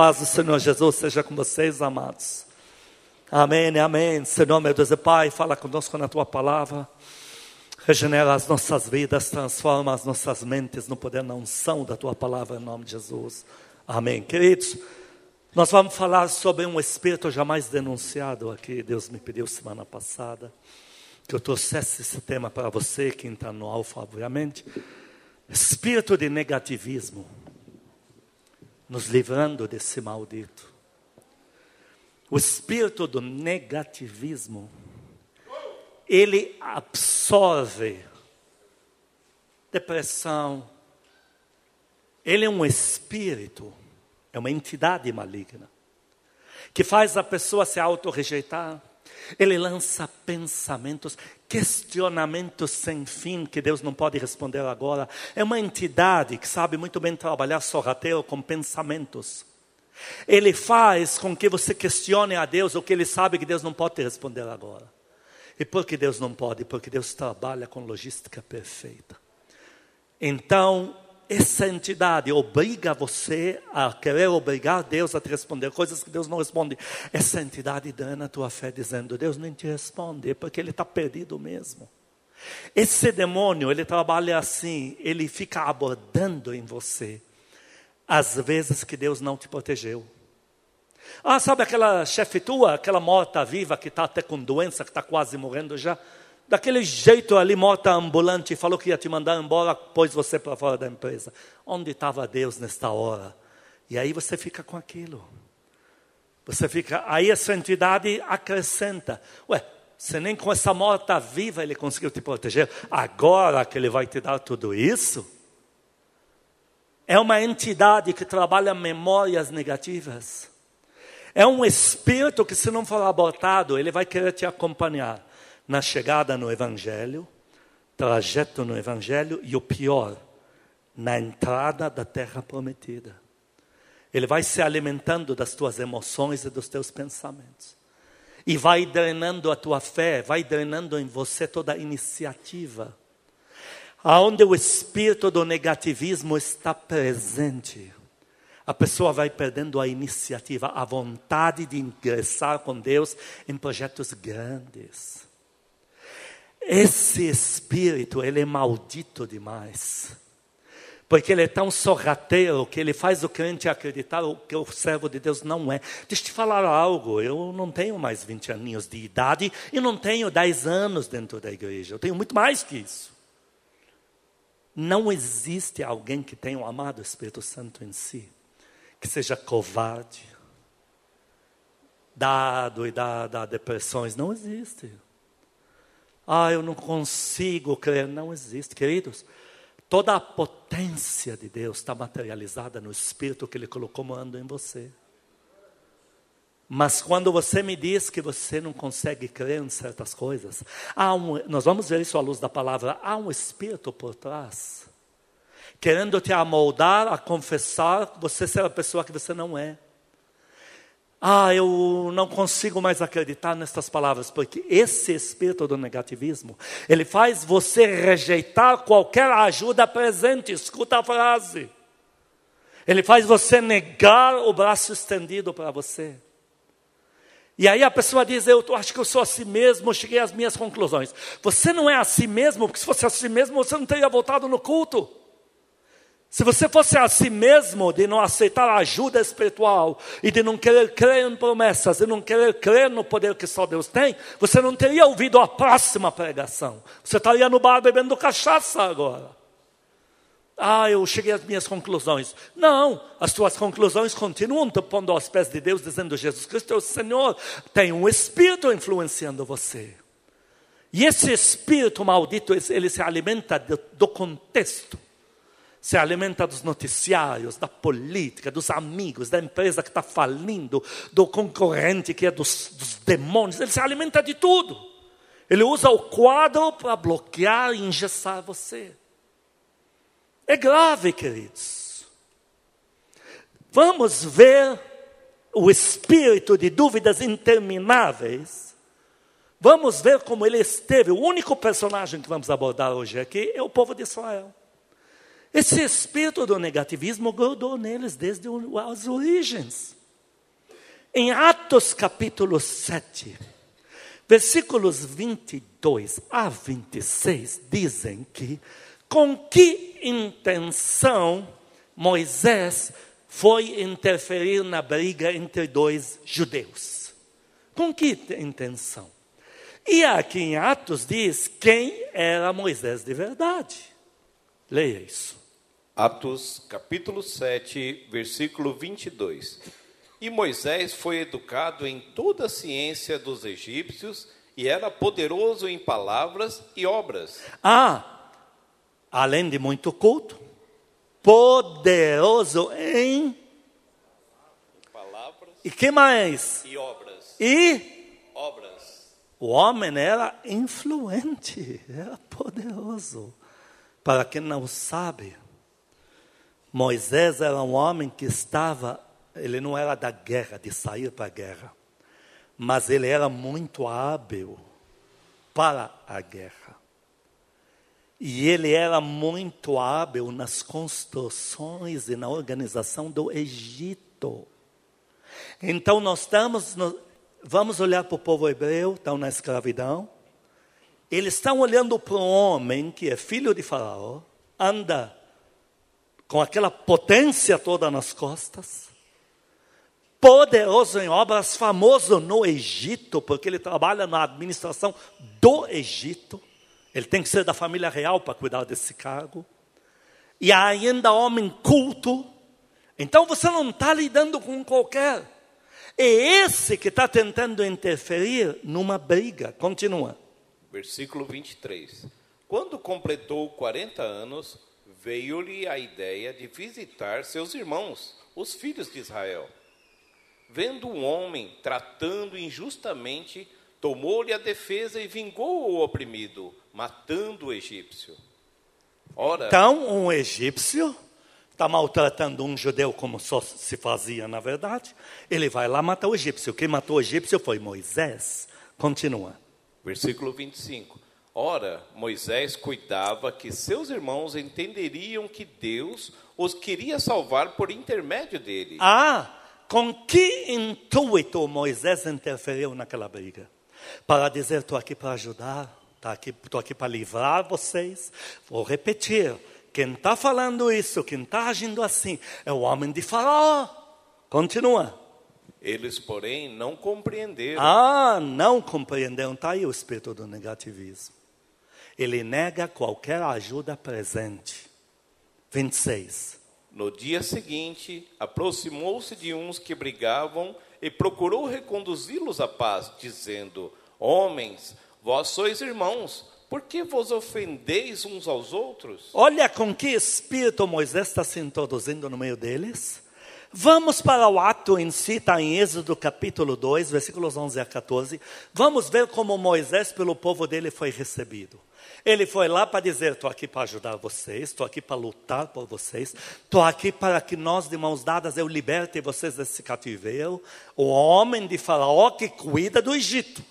paz do Senhor Jesus seja com vocês, amados. Amém, amém. Senhor, meu Deus e Pai, fala conosco na tua palavra. Regenera as nossas vidas, transforma as nossas mentes no poder na unção da tua palavra, em nome de Jesus. Amém. Queridos, nós vamos falar sobre um espírito jamais denunciado aqui. Deus me pediu semana passada que eu trouxesse esse tema para você, que está no alfa, obviamente. Espírito de negativismo, nos livrando desse maldito. O espírito do negativismo, ele absorve depressão. Ele é um espírito, é uma entidade maligna, que faz a pessoa se auto-rejeitar. Ele lança pensamentos, questionamentos sem fim que Deus não pode responder agora. É uma entidade que sabe muito bem trabalhar sorrateiro com pensamentos. Ele faz com que você questione a Deus o que ele sabe que Deus não pode te responder agora. E por que Deus não pode? Porque Deus trabalha com logística perfeita. Então, essa entidade obriga você a querer obrigar Deus a te responder coisas que Deus não responde. Essa entidade dana a tua fé dizendo, Deus nem te responde, porque ele está perdido mesmo. Esse demônio, ele trabalha assim, ele fica abordando em você as vezes que Deus não te protegeu. Ah, sabe aquela chefe tua, aquela morta viva que está até com doença, que está quase morrendo já? Daquele jeito ali, morta ambulante, falou que ia te mandar embora, pôs você para fora da empresa. Onde estava Deus nesta hora? E aí você fica com aquilo. Você fica, aí essa entidade acrescenta. Ué, você nem com essa morta viva ele conseguiu te proteger. Agora que ele vai te dar tudo isso? É uma entidade que trabalha memórias negativas. É um espírito que, se não for abortado, ele vai querer te acompanhar na chegada no Evangelho, trajeto no Evangelho e o pior, na entrada da terra prometida. Ele vai se alimentando das tuas emoções e dos teus pensamentos. E vai drenando a tua fé, vai drenando em você toda a iniciativa aonde o espírito do negativismo está presente, a pessoa vai perdendo a iniciativa, a vontade de ingressar com Deus em projetos grandes. Esse espírito, ele é maldito demais. Porque ele é tão sorrateiro que ele faz o crente acreditar que o servo de Deus não é. Deixa eu te falar algo, eu não tenho mais 20 aninhos de idade e não tenho 10 anos dentro da igreja. Eu tenho muito mais que isso. Não existe alguém que tenha o amado Espírito Santo em si, que seja covarde, dado e dado a depressões. Não existe. Ah, eu não consigo crer. Não existe, queridos. Toda a potência de Deus está materializada no Espírito que Ele colocou moando em você. Mas quando você me diz que você não consegue crer em certas coisas, um, nós vamos ver isso à luz da palavra, há um espírito por trás, querendo te amoldar a confessar você ser a pessoa que você não é. Ah, eu não consigo mais acreditar nestas palavras, porque esse espírito do negativismo, ele faz você rejeitar qualquer ajuda presente. Escuta a frase. Ele faz você negar o braço estendido para você. E aí a pessoa diz: Eu acho que eu sou assim mesmo, cheguei às minhas conclusões. Você não é assim mesmo, porque se fosse assim mesmo, você não teria voltado no culto. Se você fosse assim mesmo, de não aceitar ajuda espiritual, e de não querer crer em promessas, e não querer crer no poder que só Deus tem, você não teria ouvido a próxima pregação. Você estaria no bar bebendo cachaça agora. Ah, eu cheguei às minhas conclusões. Não, as tuas conclusões continuam te pondo aos pés de Deus, dizendo: Jesus Cristo é o Senhor. Tem um espírito influenciando você. E esse espírito maldito, ele se alimenta do contexto. Se alimenta dos noticiários, da política, dos amigos, da empresa que está falindo, do concorrente que é dos, dos demônios. Ele se alimenta de tudo. Ele usa o quadro para bloquear e engessar você. É grave, queridos. Vamos ver o espírito de dúvidas intermináveis. Vamos ver como ele esteve. O único personagem que vamos abordar hoje aqui é o povo de Israel. Esse espírito do negativismo grudou neles desde as origens. Em Atos capítulo 7, versículos 22 a 26, dizem que com que intenção Moisés foi interferir na briga entre dois judeus? Com que intenção? E aqui em Atos diz quem era Moisés de verdade. Leia isso. Atos capítulo 7, versículo 22. E Moisés foi educado em toda a ciência dos egípcios e era poderoso em palavras e obras. Ah, além de muito culto, poderoso em palavras e que mais? E obras. E obras. O homem era influente, era poderoso. Para quem não sabe, Moisés era um homem que estava, ele não era da guerra, de sair para a guerra, mas ele era muito hábil para a guerra. E ele era muito hábil nas construções e na organização do Egito. Então nós estamos, vamos olhar para o povo hebreu, estão na escravidão. Eles estão olhando para um homem que é filho de Faraó, anda com aquela potência toda nas costas, poderoso em obras, famoso no Egito, porque ele trabalha na administração do Egito. Ele tem que ser da família real para cuidar desse cargo. E ainda homem culto. Então você não está lidando com qualquer. É esse que está tentando interferir numa briga. Continua. Versículo 23. Quando completou 40 anos, veio-lhe a ideia de visitar seus irmãos, os filhos de Israel. Vendo um homem tratando injustamente, tomou-lhe a defesa e vingou o oprimido, matando o egípcio. Ora, então, um egípcio está maltratando um judeu como só se fazia na verdade. Ele vai lá matar o egípcio. Quem matou o egípcio foi Moisés. Continua. Versículo 25. Ora, Moisés cuidava que seus irmãos entenderiam que Deus os queria salvar por intermédio dele. Ah, com que intuito Moisés interferiu naquela briga? Para dizer, estou aqui para ajudar, estou aqui, aqui para livrar vocês. Vou repetir, quem está falando isso, quem está agindo assim, é o homem de Faraó. Continua. Eles, porém, não compreenderam. Ah, não compreenderam. Está aí o espírito do negativismo. Ele nega qualquer ajuda presente. 26. No dia seguinte, aproximou-se de uns que brigavam e procurou reconduzi-los à paz, dizendo: Homens, vós sois irmãos, por que vos ofendeis uns aos outros? Olha com que espírito Moisés está se introduzindo no meio deles. Vamos para o ato em si, está em Êxodo capítulo 2, versículos 11 a 14. Vamos ver como Moisés, pelo povo dele, foi recebido. Ele foi lá para dizer: estou aqui para ajudar vocês, estou aqui para lutar por vocês, estou aqui para que nós, de mãos dadas, eu liberte vocês desse cativeiro. O homem de Faraó que cuida do Egito.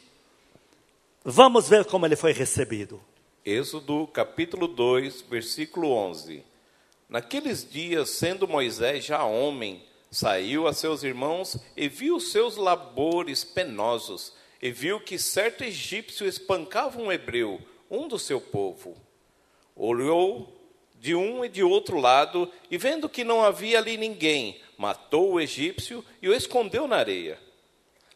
Vamos ver como ele foi recebido. Êxodo capítulo 2, versículo 11. Naqueles dias, sendo Moisés já homem, Saiu a seus irmãos e viu seus labores penosos, e viu que certo egípcio espancava um hebreu, um do seu povo. Olhou de um e de outro lado, e vendo que não havia ali ninguém, matou o egípcio e o escondeu na areia.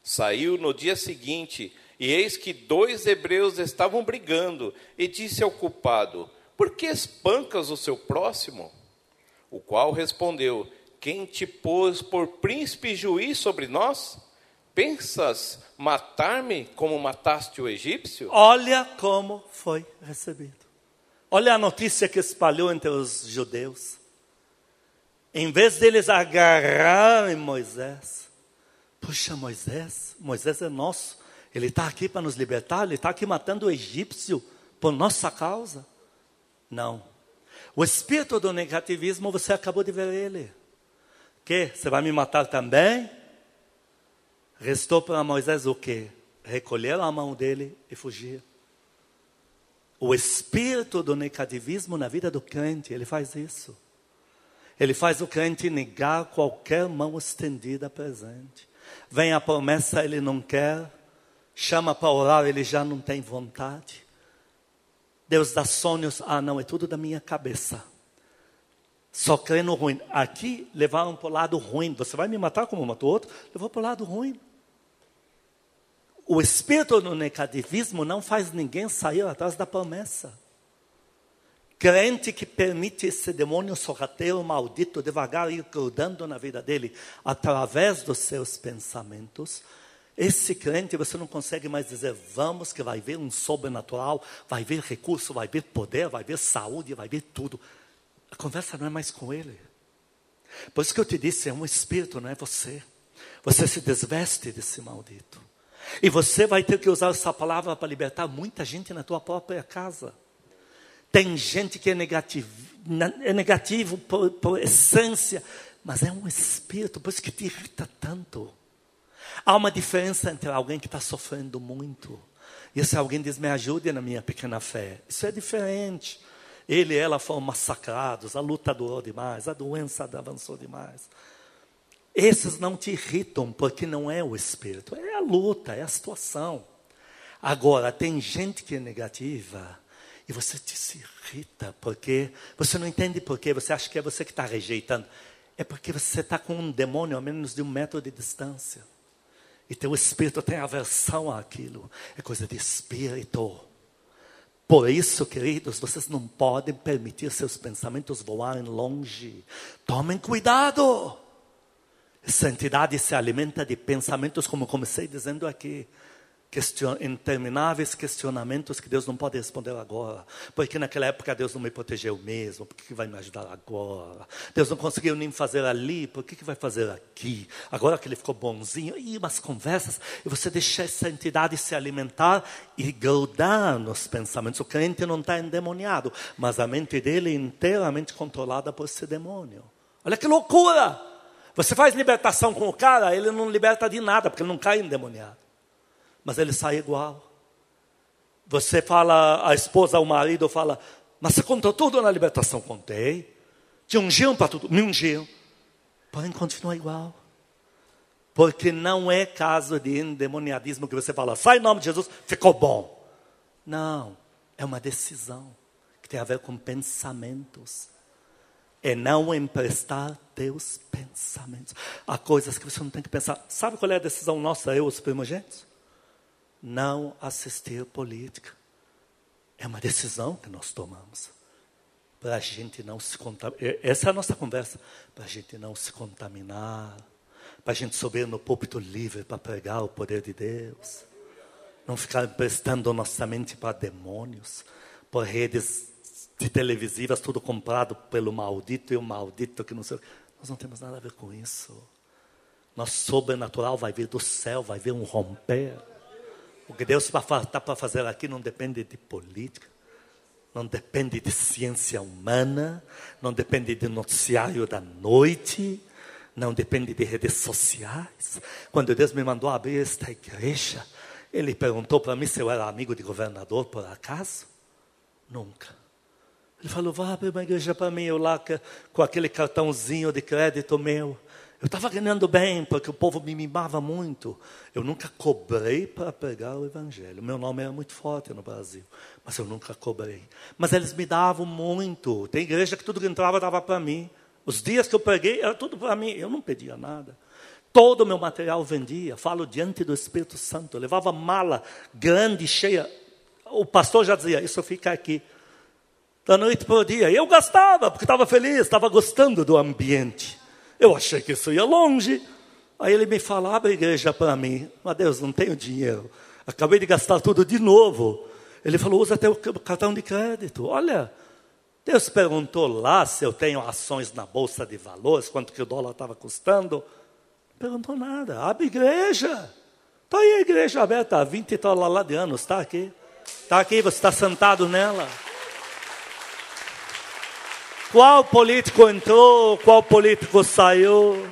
Saiu no dia seguinte, e eis que dois hebreus estavam brigando, e disse ao culpado: Por que espancas o seu próximo? O qual respondeu: quem te pôs por príncipe e juiz sobre nós? Pensas matar-me como mataste o egípcio? Olha como foi recebido. Olha a notícia que espalhou entre os judeus. Em vez deles agarrarem Moisés, puxa, Moisés, Moisés é nosso, ele está aqui para nos libertar, ele está aqui matando o egípcio por nossa causa. Não. O espírito do negativismo, você acabou de ver ele. Que? Você vai me matar também? Restou para Moisés o quê? Recolher a mão dele e fugir. O espírito do negativismo na vida do crente, ele faz isso. Ele faz o crente negar qualquer mão estendida presente. Vem a promessa, ele não quer. Chama para orar, ele já não tem vontade. Deus dá sonhos, ah, não, é tudo da minha cabeça. Só crendo ruim. Aqui levaram para o lado ruim. Você vai me matar como matou outro? Levou para o lado ruim. O espírito do negativismo não faz ninguém sair atrás da promessa. Crente que permite esse demônio sorrateiro maldito devagar ir grudando na vida dele através dos seus pensamentos. Esse crente você não consegue mais dizer, vamos, que vai ver um sobrenatural, vai ver recurso, vai ver poder, vai ver saúde, vai ver tudo. A conversa não é mais com ele. Por isso que eu te disse, é um espírito, não é você. Você se desveste desse maldito. E você vai ter que usar essa palavra para libertar muita gente na tua própria casa. Tem gente que é negativo, é negativo por, por essência, mas é um espírito, por isso que te irrita tanto. Há uma diferença entre alguém que está sofrendo muito e esse alguém diz: Me ajude na minha pequena fé. Isso é diferente. Ele e ela foram massacrados, a luta durou demais, a doença avançou demais. Esses não te irritam porque não é o espírito, é a luta, é a situação. Agora, tem gente que é negativa e você te se irrita porque você não entende por quê, você acha que é você que está rejeitando. É porque você está com um demônio a menos de um metro de distância. E teu espírito tem aversão àquilo. É coisa de espírito. Por isso, queridos, vocês não podem permitir seus pensamentos voarem longe. Tomem cuidado. Essa entidade se alimenta de pensamentos, como comecei dizendo aqui question, intermináveis questionamentos que Deus não pode responder agora. Porque naquela época Deus não me protegeu mesmo, por que, que vai me ajudar agora? Deus não conseguiu nem fazer ali, por que, que vai fazer aqui? Agora que ele ficou bonzinho, e umas conversas, e você deixa essa entidade se alimentar e grudar nos pensamentos. O crente não está endemoniado, mas a mente dele é inteiramente controlada por esse demônio. Olha que loucura! Você faz libertação com o cara, ele não liberta de nada, porque ele não cai endemoniado mas ele sai igual. Você fala, a esposa, o marido fala, mas você contou tudo na libertação? Contei. Te ungiam para tudo? Me ungiam. Porém, continua igual. Porque não é caso de endemoniadismo que você fala, sai em nome de Jesus, ficou bom. Não, é uma decisão que tem a ver com pensamentos. É não emprestar teus pensamentos. Há coisas que você não tem que pensar. Sabe qual é a decisão nossa, eu, os primogênitos? não assistir política. É uma decisão que nós tomamos. Para a gente não se contaminar. Essa é a nossa conversa. Para a gente não se contaminar. Para a gente subir no púlpito livre para pregar o poder de Deus. Não ficar emprestando nossa mente para demônios. Por redes de televisivas, tudo comprado pelo maldito e o maldito que não sei. Nós não temos nada a ver com isso. Nosso sobrenatural vai vir do céu, vai vir um romper. O que Deus está para fazer aqui não depende de política, não depende de ciência humana, não depende de noticiário da noite, não depende de redes sociais. Quando Deus me mandou abrir esta igreja, Ele perguntou para mim se eu era amigo de governador por acaso? Nunca. Ele falou: vá abrir uma igreja para mim, eu lá com aquele cartãozinho de crédito meu. Eu estava ganhando bem, porque o povo me mimava muito. Eu nunca cobrei para pregar o Evangelho. Meu nome era muito forte no Brasil, mas eu nunca cobrei. Mas eles me davam muito. Tem igreja que tudo que entrava dava para mim. Os dias que eu preguei era tudo para mim. Eu não pedia nada. Todo o meu material vendia. Falo diante do Espírito Santo. Eu levava mala grande, cheia. O pastor já dizia: Isso fica aqui. Da noite para o dia. Eu gastava, porque estava feliz, estava gostando do ambiente. Eu achei que isso ia longe. Aí ele me fala, abre igreja para mim. Mas Deus, não tenho dinheiro. Acabei de gastar tudo de novo. Ele falou, usa até o cartão de crédito. Olha, Deus perguntou lá se eu tenho ações na Bolsa de Valores, quanto que o dólar estava custando. Não perguntou nada. Abre igreja. Está aí a igreja aberta há 20 e tal lá de anos. Está aqui. Está aqui, você está sentado nela. Qual político entrou, qual político saiu,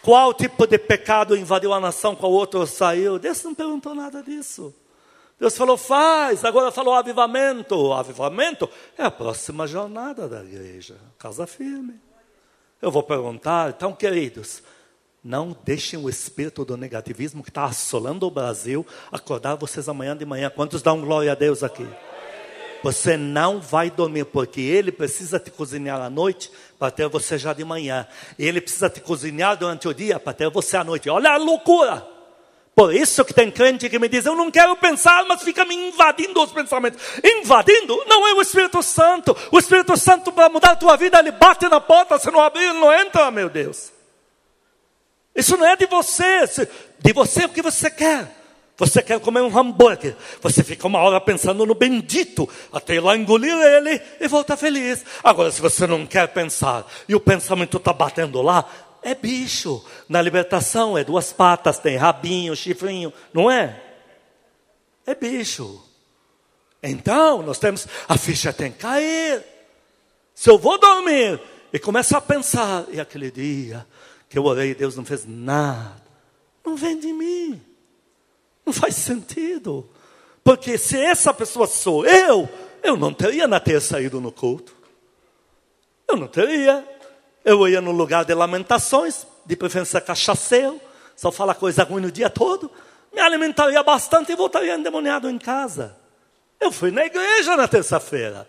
qual tipo de pecado invadiu a nação, qual outro saiu. Deus não perguntou nada disso. Deus falou, faz. Agora falou avivamento. Avivamento é a próxima jornada da igreja. Casa firme. Eu vou perguntar, então, queridos, não deixem o espírito do negativismo que está assolando o Brasil acordar vocês amanhã de manhã. Quantos dão glória a Deus aqui? Você não vai dormir, porque ele precisa te cozinhar à noite para ter você já de manhã. Ele precisa te cozinhar durante o dia para ter você à noite. Olha a loucura! Por isso que tem crente que me diz, eu não quero pensar, mas fica me invadindo os pensamentos. Invadindo? Não é o Espírito Santo. O Espírito Santo, para mudar a tua vida, ele bate na porta, se não abrir, ele não entra, meu Deus. Isso não é de você. De você é o que você quer. Você quer comer um hambúrguer. Você fica uma hora pensando no bendito, até ir lá engolir ele e voltar feliz. Agora, se você não quer pensar e o pensamento está batendo lá, é bicho. Na libertação é duas patas, tem rabinho, chifrinho, não é? É bicho. Então, nós temos, a ficha tem que cair. Se eu vou dormir e começo a pensar, e aquele dia que eu orei, Deus não fez nada, não vem de mim. Não faz sentido. Porque se essa pessoa sou eu, eu não teria na ter saído no culto. Eu não teria. Eu ia no lugar de lamentações, de preferência cachaceiro, só fala coisa ruim no dia todo. Me alimentaria bastante e voltaria endemoniado em casa. Eu fui na igreja na terça-feira.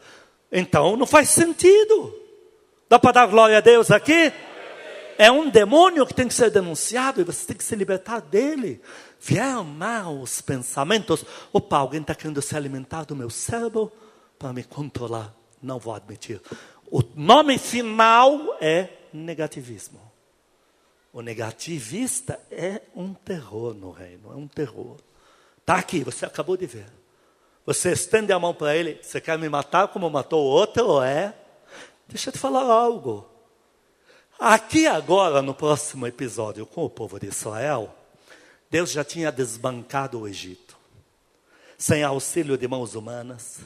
Então não faz sentido. Dá para dar glória a Deus aqui? É um demônio que tem que ser denunciado e você tem que se libertar dele. Vieram maus pensamentos. Opa, alguém está querendo se alimentar do meu cérebro para me controlar. Não vou admitir. O nome final é negativismo. O negativista é um terror no reino, é um terror. Está aqui, você acabou de ver. Você estende a mão para ele, você quer me matar como matou o outro, ou é? Deixa eu te falar algo. Aqui agora, no próximo episódio com o povo de Israel, Deus já tinha desbancado o Egito. Sem auxílio de mãos humanas,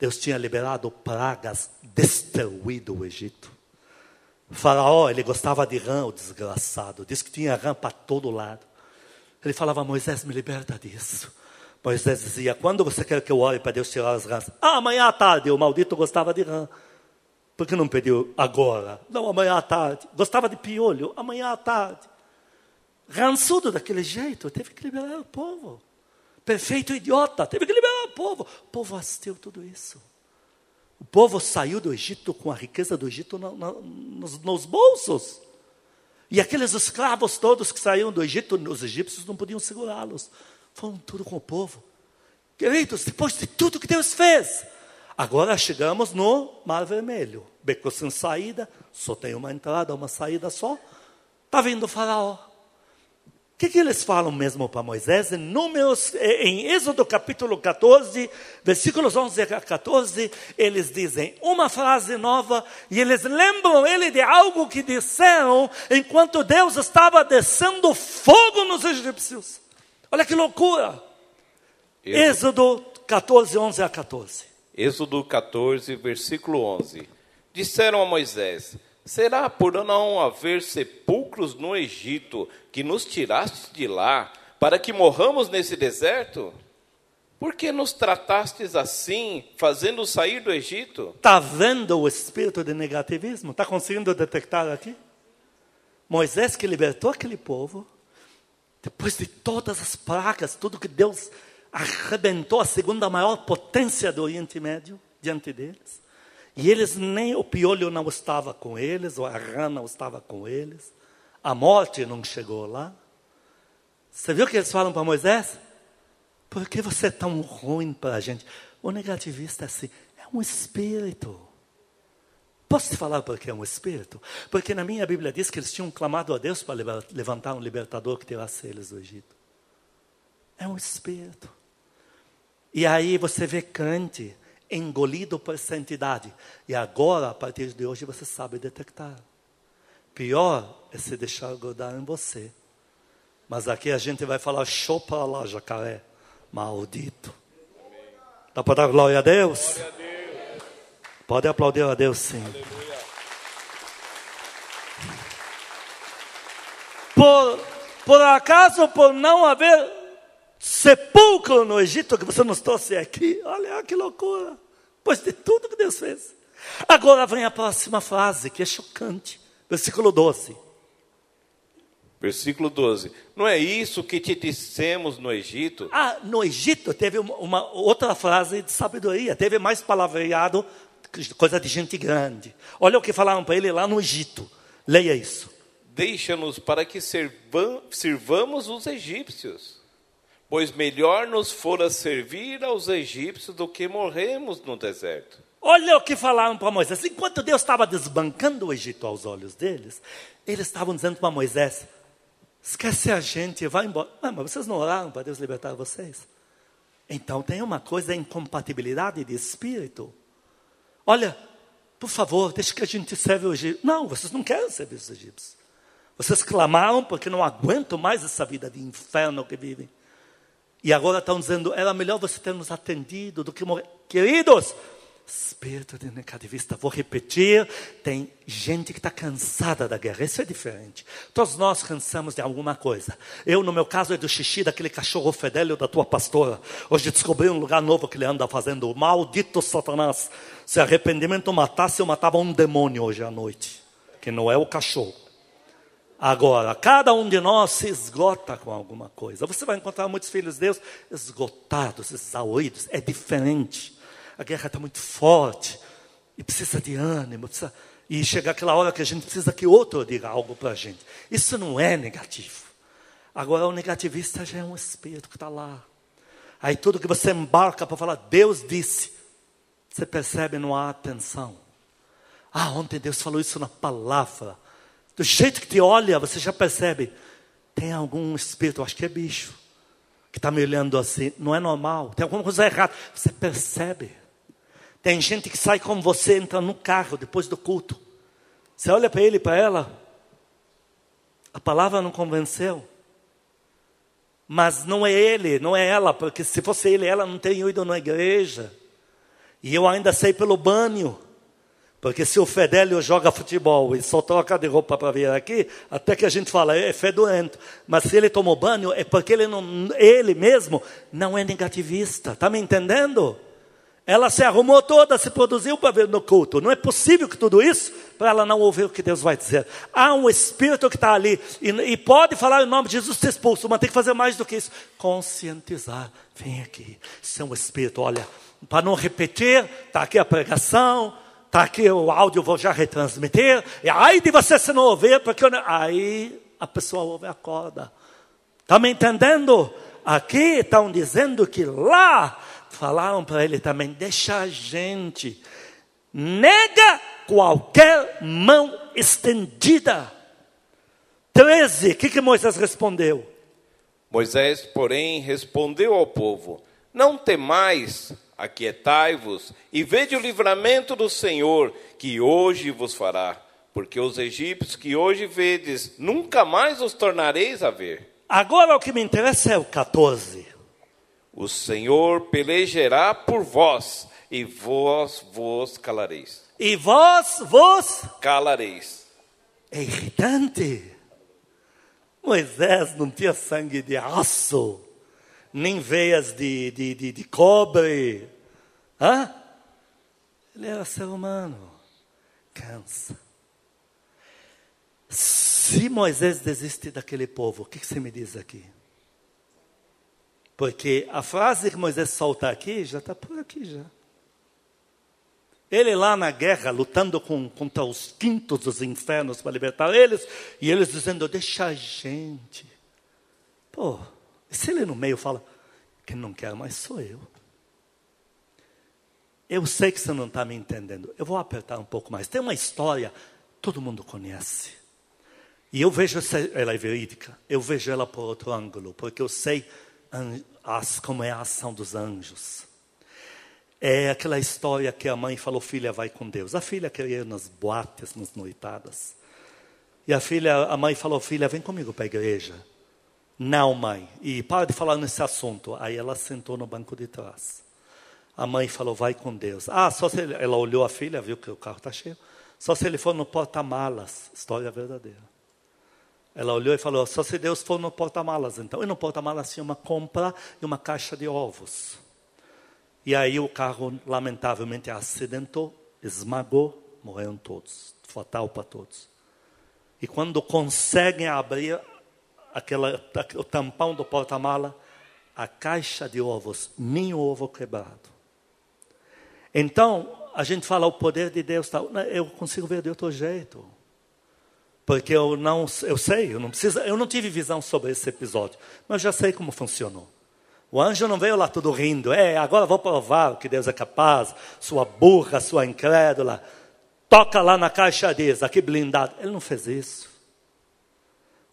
Deus tinha liberado pragas, destruído o Egito. Faraó, ele gostava de rã, o desgraçado. Diz que tinha rã para todo lado. Ele falava, Moisés, me liberta disso. Moisés dizia, quando você quer que eu ore para Deus tirar as rãs? Ah, amanhã à tarde. O maldito gostava de rã. Por que não pediu agora? Não, amanhã à tarde. Gostava de piolho? Amanhã à tarde. Rançudo daquele jeito, teve que liberar o povo perfeito idiota, teve que liberar o povo. O povo assistiu tudo isso. O povo saiu do Egito com a riqueza do Egito no, no, nos, nos, bolsos. E aqueles escravos todos que saíram do Egito, os egípcios não podiam segurá-los. Foram tudo com o povo. Queridos, depois de tudo que Deus fez, agora chegamos no Mar Vermelho. Beco sem saída, só tem uma entrada, uma saída só. Está vindo o faraó. O que, que, eles falam mesmo para Moisés? Em, números, em Êxodo capítulo 14, versículos 11 a 14, eles dizem uma frase nova e eles lembram ele de algo que disseram enquanto Deus estava descendo fogo nos egípcios. Olha que loucura! Êxodo, Êxodo 14, 11 a 14. Êxodo 14, versículo 11. Disseram a Moisés: Será por não haver sepulcros no Egito que nos tiraste de lá, para que morramos nesse deserto? Por que nos tratastes assim, fazendo sair do Egito? Está vendo o espírito de negativismo? Está conseguindo detectar aqui? Moisés que libertou aquele povo, depois de todas as pragas, tudo que Deus arrebentou, a segunda maior potência do Oriente Médio diante deles. E eles nem o piolho não estava com eles, ou a rã não estava com eles, a morte não chegou lá. Você viu o que eles falam para Moisés? Por que você é tão ruim para a gente? O negativista é assim, é um espírito. Posso te falar por que é um espírito? Porque na minha Bíblia diz que eles tinham clamado a Deus para levantar um libertador que tirasse eles do Egito. É um espírito. E aí você vê Cante engolido por essa entidade. E agora, a partir de hoje, você sabe detectar. Pior é se deixar grudar em você. Mas aqui a gente vai falar, show para lá, jacaré. Maldito. Dá para dar glória a Deus? Pode aplaudir a Deus, sim. Por, por acaso, por não haver sepulcro no Egito que você nos trouxe aqui. Olha que loucura. Pois de tudo que Deus fez. Agora vem a próxima frase, que é chocante. Versículo 12. Versículo 12. Não é isso que te dissemos no Egito? Ah, no Egito teve uma, uma outra frase de sabedoria. Teve mais palavreado, coisa de gente grande. Olha o que falaram para ele lá no Egito. Leia isso. Deixa-nos para que servam, sirvamos os egípcios. Pois melhor nos fora servir aos egípcios do que morrermos no deserto. Olha o que falaram para Moisés. Enquanto Deus estava desbancando o Egito aos olhos deles, eles estavam dizendo para Moisés: esquece a gente, vai embora. Ah, mas vocês não oraram para Deus libertar vocês? Então tem uma coisa, incompatibilidade de espírito. Olha, por favor, deixa que a gente serve o Egito. Não, vocês não querem servir os egípcios. Vocês clamaram porque não aguentam mais essa vida de inferno que vivem. E agora estão dizendo, era melhor você ter nos atendido do que morrer. Queridos, espírito de negativista, vou repetir, tem gente que está cansada da guerra, isso é diferente. Todos nós cansamos de alguma coisa. Eu, no meu caso, é do xixi daquele cachorro fedelho da tua pastora. Hoje descobri um lugar novo que ele anda fazendo. Maldito Satanás. Se arrependimento matasse, eu matava um demônio hoje à noite, que não é o cachorro. Agora, cada um de nós se esgota com alguma coisa. Você vai encontrar muitos filhos de Deus esgotados, exauridos. É diferente. A guerra está muito forte. E precisa de ânimo. Precisa... E chega aquela hora que a gente precisa que outro diga algo para a gente. Isso não é negativo. Agora, o negativista já é um espírito que está lá. Aí tudo que você embarca para falar, Deus disse. Você percebe, não há atenção. Ah, ontem Deus falou isso na palavra. Do jeito que te olha, você já percebe. Tem algum espírito, acho que é bicho, que está me olhando assim. Não é normal, tem alguma coisa errada. Você percebe. Tem gente que sai como você, entra no carro depois do culto. Você olha para ele e para ela. A palavra não convenceu. Mas não é ele, não é ela, porque se fosse ele, ela não teria ido na igreja. E eu ainda sei pelo banho. Porque se o Fedélio joga futebol e só troca de roupa para vir aqui, até que a gente fala, é fedorento. Mas se ele tomou banho, é porque ele, não, ele mesmo não é negativista. Está me entendendo? Ela se arrumou toda, se produziu para vir no culto. Não é possível que tudo isso, para ela não ouvir o que Deus vai dizer. Há um espírito que está ali, e, e, pode falar em nome de Jesus, ser expulso, mas tem que fazer mais do que isso. Conscientizar. Vem aqui. Isso é um espírito, olha, para não repetir, está aqui a pregação, Está aqui o áudio, vou já retransmitir. E aí de você se não ouvir, porque não... aí a pessoa ouve a corda. Está me entendendo? Aqui estão dizendo que lá falaram para ele também: deixa a gente, nega qualquer mão estendida. 13, o que, que Moisés respondeu? Moisés, porém, respondeu ao povo: Não temais, aquietai-vos e vede o livramento do Senhor, que hoje vos fará. Porque os egípcios que hoje vedes, nunca mais os tornareis a ver. Agora o que me interessa é o 14. O Senhor pelejará por vós, e vós vos calareis. E vós vos calareis. É irritante. Moisés não tinha sangue de aço nem veias de, de, de, de cobre. Hã? Ele era ser humano. Cansa. Se Moisés desiste daquele povo, o que, que você me diz aqui? Porque a frase que Moisés solta aqui já está por aqui já. Ele lá na guerra, lutando com, contra os quintos dos infernos para libertar eles, e eles dizendo, deixa a gente. Pô, se ele no meio fala, quem não quer mais sou eu. Eu sei que você não está me entendendo. Eu vou apertar um pouco mais. Tem uma história, todo mundo conhece. E eu vejo essa, ela é verídica. Eu vejo ela por outro ângulo, porque eu sei as, como é a ação dos anjos. É aquela história que a mãe falou: filha, vai com Deus. A filha queria ir nas boates, nas noitadas. E a filha, a mãe falou: filha, vem comigo para a igreja. Não, mãe. E para de falar nesse assunto. Aí ela sentou no banco de trás. A mãe falou, vai com Deus. Ah, só se ele, ela olhou a filha, viu que o carro está cheio. Só se ele for no porta-malas. História verdadeira. Ela olhou e falou: só se Deus for no porta-malas, então. E no porta-malas tinha uma compra e uma caixa de ovos. E aí o carro, lamentavelmente, acidentou, esmagou, morreram todos. Fatal para todos. E quando conseguem abrir aquela, o tampão do porta-mala, a caixa de ovos, nem o ovo quebrado. Então, a gente fala o poder de Deus, tá, eu consigo ver de outro jeito. Porque eu não, eu sei, eu não preciso, eu não tive visão sobre esse episódio, mas já sei como funcionou. O anjo não veio lá todo rindo, é, agora vou provar que Deus é capaz, sua burra, sua incrédula, toca lá na caixa diz, aqui blindado. Ele não fez isso.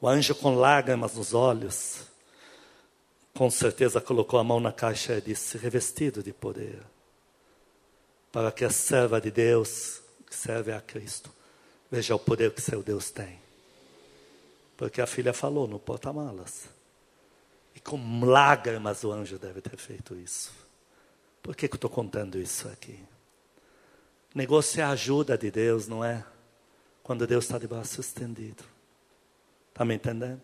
O anjo com lágrimas nos olhos, com certeza colocou a mão na caixa e disse, revestido de poder, para que a serva de Deus, que serve a Cristo, Veja o poder que seu Deus tem. Porque a filha falou no porta-malas. E com lágrimas o anjo deve ter feito isso. Por que, que eu estou contando isso aqui? Negócio é a ajuda de Deus, não é? Quando Deus está de braço estendido. Está me entendendo?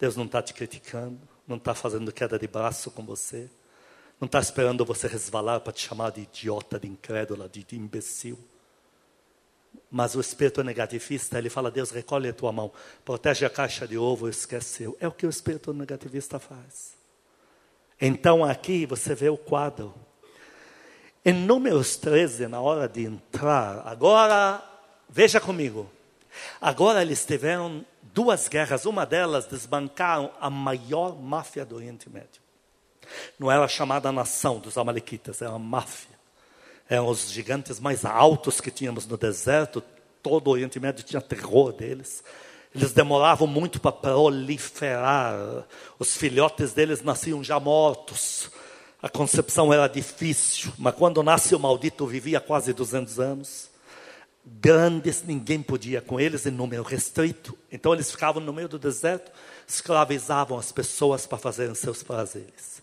Deus não está te criticando, não está fazendo queda de braço com você, não está esperando você resvalar para te chamar de idiota, de incrédula, de, de imbecil. Mas o espírito negativista, ele fala, Deus, recolhe a tua mão, protege a caixa de ovo, esqueceu. É o que o espírito negativista faz. Então aqui você vê o quadro. Em Números 13, na hora de entrar, agora, veja comigo. Agora eles tiveram duas guerras, uma delas desbancaram a maior máfia do Oriente Médio. Não era chamada nação dos amalequitas, era uma máfia eram os gigantes mais altos que tínhamos no deserto, todo o Oriente Médio tinha terror deles. Eles demoravam muito para proliferar, os filhotes deles nasciam já mortos. A concepção era difícil, mas quando nasce o maldito vivia quase 200 anos. Grandes, ninguém podia com eles em número restrito. Então eles ficavam no meio do deserto, escravizavam as pessoas para fazerem seus prazeres.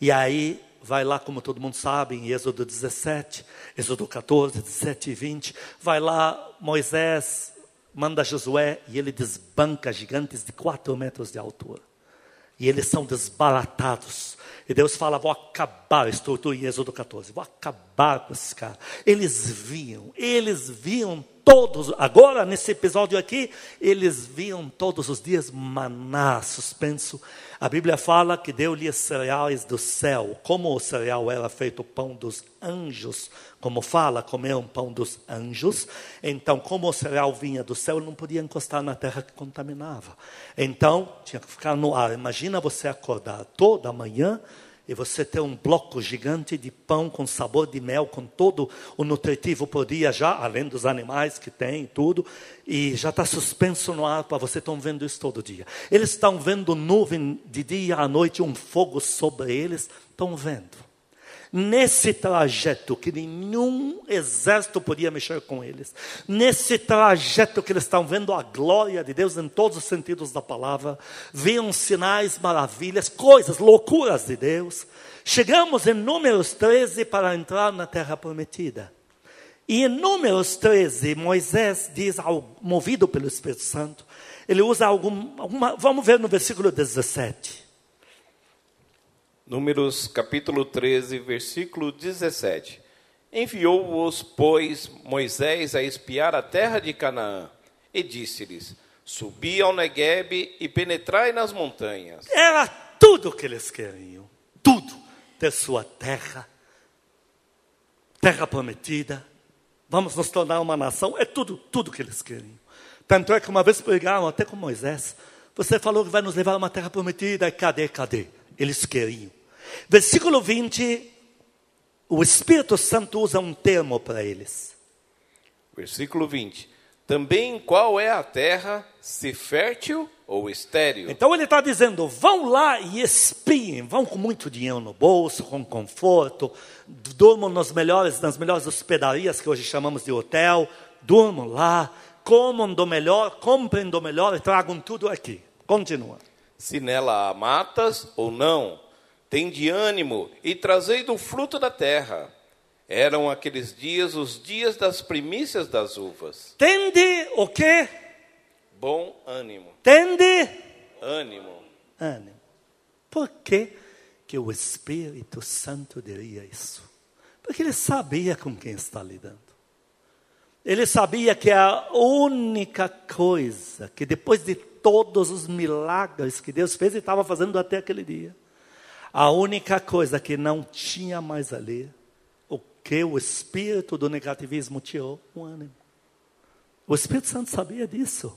E aí vai lá, como todo mundo sabe, em Êxodo 17, Êxodo 14, 17 e 20, vai lá, Moisés manda Josué e ele desbanca gigantes de 4 metros de altura. E eles são desbaratados. E Deus fala: Vou acabar, estou, estou em Êxodo 14, vou acabar com esses caras. Eles viam, eles viam todos, agora nesse episódio aqui, eles viam todos os dias maná suspenso a Bíblia fala que deu-lhe cereais do céu, como o cereal era feito pão dos anjos, como fala, comeram pão dos anjos. Então, como o cereal vinha do céu, não podia encostar na terra que contaminava. Então, tinha que ficar no ar. Imagina você acordar toda manhã e você ter um bloco gigante de pão com sabor de mel, com todo o nutritivo por dia já, além dos animais que tem tudo, e já está suspenso no ar para você estão vendo isso todo dia. Eles estão vendo nuvem de dia à noite, um fogo sobre eles, estão vendo nesse trajeto que nenhum exército podia mexer com eles, nesse trajeto que eles estão vendo a glória de Deus em todos os sentidos da palavra, viam sinais, maravilhas, coisas, loucuras de Deus. Chegamos em Números 13 para entrar na terra prometida. E em Números 13, Moisés diz, movido pelo Espírito Santo, ele usa algum, alguma, vamos ver no versículo 17. Números capítulo 13, versículo 17. Enviou-os, pois, Moisés a espiar a terra de Canaã, e disse-lhes: Subi ao Neguebe e penetrai nas montanhas. Era tudo o que eles queriam, tudo, ter sua terra, terra prometida, vamos nos tornar uma nação, é tudo, tudo que eles queriam. Tanto é que uma vez pregaram até com Moisés, você falou que vai nos levar a uma terra prometida, cadê, cadê? Eles queriam. Versículo 20, o Espírito Santo usa um termo para eles. Versículo 20. Também qual é a terra, se fértil ou estéril? Então ele está dizendo: vão lá e espiem, vão com muito dinheiro no bolso, com conforto, durmam nas melhores, nas melhores hospedarias que hoje chamamos de hotel, durmam lá, comam do melhor, comprem do melhor e tragam tudo aqui. Continua. Se nela há matas ou não, Tende ânimo e trazei do fruto da terra. Eram aqueles dias os dias das primícias das uvas. Tende o quê? Bom ânimo. Tende Ânimo. ânimo. Por que, que o Espírito Santo diria isso? Porque ele sabia com quem está lidando. Ele sabia que a única coisa que depois de todos os milagres que Deus fez e estava fazendo até aquele dia, a única coisa que não tinha mais ali, o que o espírito do negativismo tirou, o ânimo. O Espírito Santo sabia disso.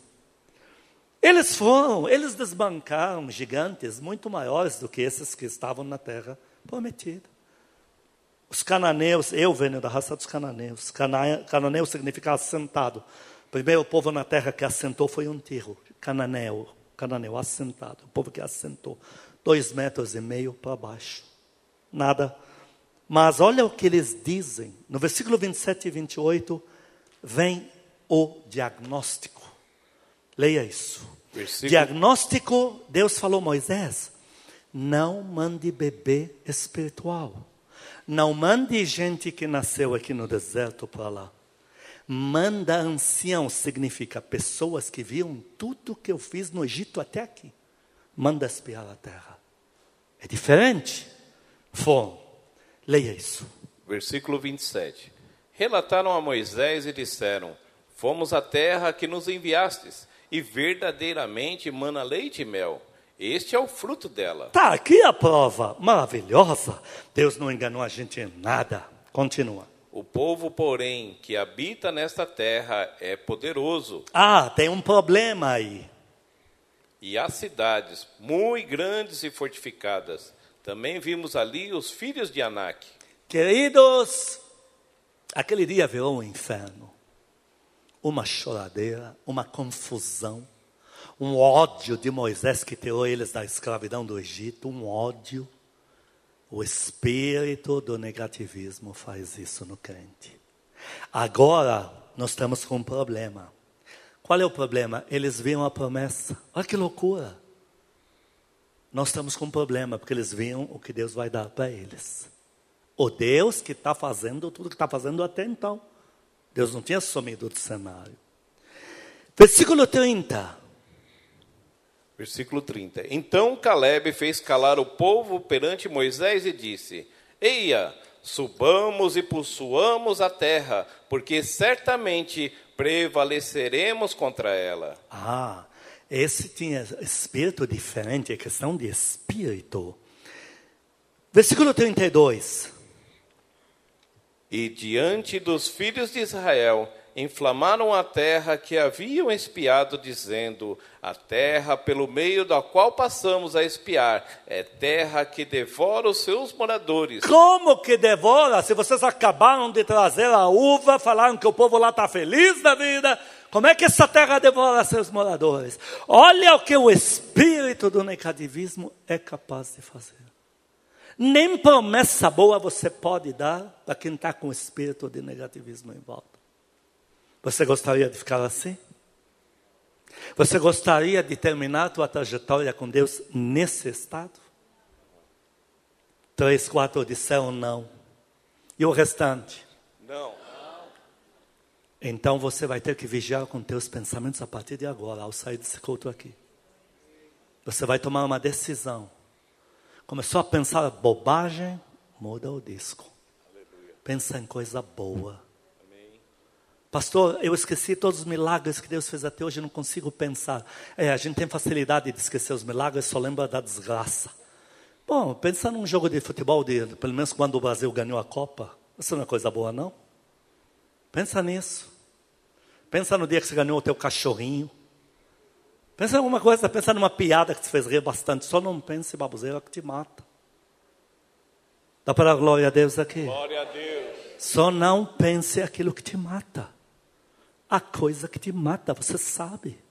Eles foram, eles desbancaram gigantes muito maiores do que esses que estavam na terra prometida. Os cananeus, eu venho da raça dos cananeus. Cana, cananeu significa assentado. O primeiro povo na terra que assentou foi um tiro. Cananeu, cananeu assentado. O povo que assentou. Dois metros e meio para baixo. Nada. Mas olha o que eles dizem. No versículo 27 e 28, vem o diagnóstico. Leia isso. Versículo- Diagnóstico, Deus falou, Moisés, não mande bebê espiritual. Não mande gente que nasceu aqui no deserto para lá. Manda ancião, significa pessoas que viram tudo que eu fiz no Egito até aqui. Manda espiar a terra. É diferente. Foram. Leia isso. Versículo 27. Relataram a Moisés e disseram: Fomos à terra que nos enviastes, e verdadeiramente mana leite e mel. Este é o fruto dela. Tá aqui a prova maravilhosa. Deus não enganou a gente em nada. Continua. O povo, porém, que habita nesta terra é poderoso, Ah, tem um problema aí. E há cidades muito grandes e fortificadas. Também vimos ali os filhos de Anak. Queridos, aquele dia virou um inferno. Uma choradeira, uma confusão, um ódio de Moisés que tirou eles da escravidão do Egito, um ódio. O espírito do negativismo faz isso no crente. Agora, nós estamos com um problema. Qual é o problema? Eles viram a promessa. Olha que loucura. Nós estamos com um problema, porque eles viram o que Deus vai dar para eles. O Deus que está fazendo tudo que está fazendo até então. Deus não tinha sumido do cenário. Versículo 30. Versículo 30. Então Caleb fez calar o povo perante Moisés e disse: Eia, subamos e possuamos a terra, porque certamente prevaleceremos contra ela. Ah, esse tinha espírito diferente, é questão de espírito. Versículo 32. E diante dos filhos de Israel inflamaram a terra que haviam espiado, dizendo: A terra pelo meio da qual passamos a espiar é terra que devora os seus moradores. Como que devora? Se vocês acabaram de trazer a uva, falaram que o povo lá está feliz da vida, como é que essa terra devora seus moradores? Olha o que o espírito do negativismo é capaz de fazer. Nem promessa boa você pode dar para quem está com o espírito de negativismo em volta. Você gostaria de ficar assim? Você gostaria de terminar a tua trajetória com Deus nesse estado? Três, quatro disseram não. E o restante? Não. Então você vai ter que vigiar com teus pensamentos a partir de agora, ao sair desse culto aqui. Você vai tomar uma decisão. Começou a pensar bobagem, muda o disco. Pensa em coisa boa. Pastor, eu esqueci todos os milagres que Deus fez até hoje, não consigo pensar. É, a gente tem facilidade de esquecer os milagres, só lembra da desgraça. Bom, pensa num jogo de futebol, de, pelo menos quando o Brasil ganhou a Copa. Isso não é coisa boa, não? Pensa nisso. Pensa no dia que você ganhou o teu cachorrinho. Pensa em alguma coisa, pensa numa piada que te fez rir bastante. Só não pense em baboseira que te mata. Dá para dar glória a Deus aqui? Glória a Deus. Só não pense aquilo que te mata. A coisa que te mata, você sabe.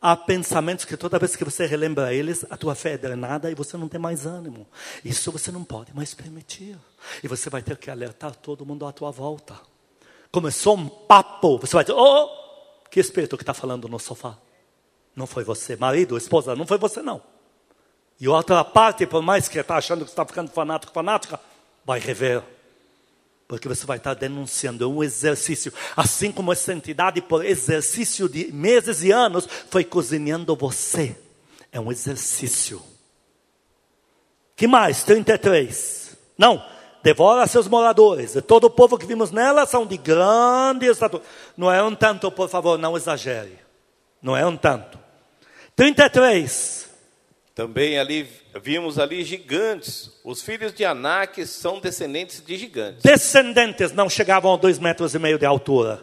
Há pensamentos que toda vez que você relembra eles, a tua fé é drenada e você não tem mais ânimo. Isso você não pode mais permitir. E você vai ter que alertar todo mundo à tua volta. Começou um papo, você vai dizer, oh, que espírito que está falando no sofá? Não foi você, marido, esposa, não foi você não. E outra parte, por mais que está achando que está ficando fanático, fanática, vai rever. Porque você vai estar denunciando, é um exercício. Assim como essa entidade, por exercício de meses e anos, foi cozinhando você. É um exercício. Que mais? 33. Não, devora seus moradores. Todo o povo que vimos nela são de grande estatura. Não é um tanto, por favor, não exagere. Não é um tanto. 33. Também ali vimos ali gigantes. Os filhos de Anak são descendentes de gigantes. Descendentes não chegavam a dois metros e meio de altura.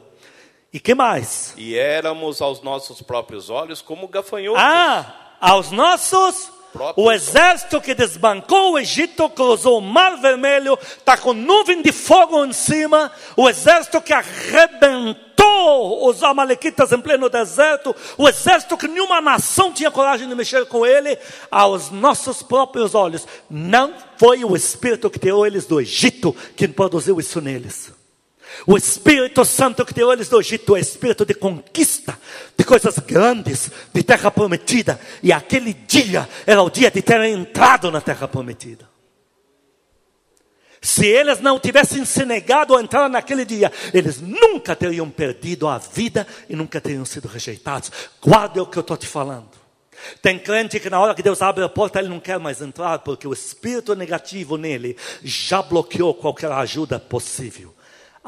E que mais? E éramos aos nossos próprios olhos como gafanhotos. Ah, aos nossos o exército que desbancou o Egito cruzou o Mar Vermelho, está com nuvem de fogo em cima. O exército que arrebentou os Amalequitas em pleno deserto. O exército que nenhuma nação tinha coragem de mexer com ele. Aos nossos próprios olhos. Não foi o Espírito que tirou eles do Egito que produziu isso neles. O Espírito Santo que deu eles do Egito é espírito de conquista, de coisas grandes, de terra prometida. E aquele dia era o dia de ter entrado na terra prometida. Se eles não tivessem se negado a entrar naquele dia, eles nunca teriam perdido a vida e nunca teriam sido rejeitados. Guarde o que eu estou te falando. Tem crente que na hora que Deus abre a porta, ele não quer mais entrar, porque o espírito negativo nele já bloqueou qualquer ajuda possível.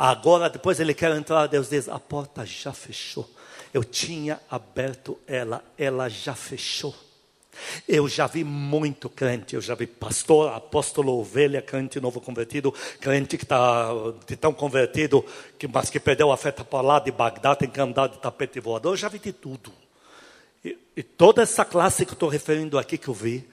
Agora, depois ele quer entrar, Deus diz: a porta já fechou. Eu tinha aberto ela, ela já fechou. Eu já vi muito crente, eu já vi pastor, apóstolo, ovelha, crente novo convertido, crente que está tão convertido, que, mas que perdeu a fé tá para lá de Bagdá, tem que andar de tapete voador, eu já vi de tudo. E, e toda essa classe que estou referindo aqui que eu vi,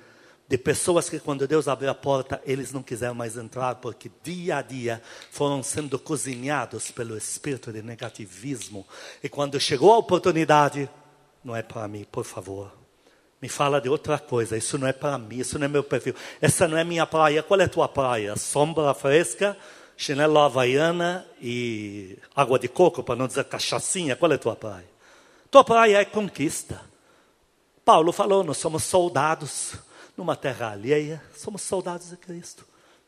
de pessoas que quando Deus abriu a porta, eles não quiseram mais entrar, porque dia a dia foram sendo cozinhados pelo espírito de negativismo. E quando chegou a oportunidade, não é para mim, por favor. Me fala de outra coisa, isso não é para mim, isso não é meu perfil. Essa não é minha praia. Qual é a tua praia? Sombra fresca, chinelo havaiana e água de coco, para não dizer cachaçinha. Qual é a tua praia? Tua praia é conquista. Paulo falou, nós somos soldados numa terra alheia, somos soldados de Cristo.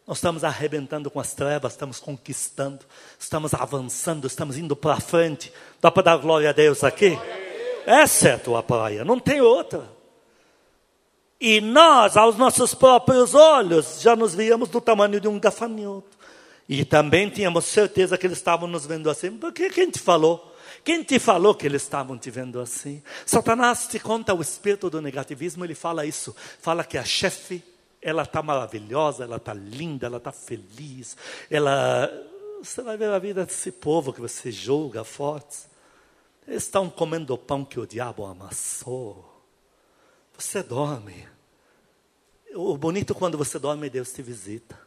Nós estamos arrebentando com as trevas, estamos conquistando, estamos avançando, estamos indo para frente. Dá para dar glória a Deus aqui? Essa é a tua praia, não tem outra. E nós, aos nossos próprios olhos, já nos víamos do tamanho de um gafanhoto. E também tínhamos certeza que eles estavam nos vendo assim. Por que quem te falou? Quem te falou que eles estavam te vendo assim? Satanás te conta o espírito do negativismo, ele fala isso. Fala que a chefe, ela está maravilhosa, ela está linda, ela está feliz. Ela. Você vai ver a vida desse povo que você julga fortes. Eles estão comendo o pão que o diabo amassou. Você dorme. O bonito quando você dorme, Deus te visita.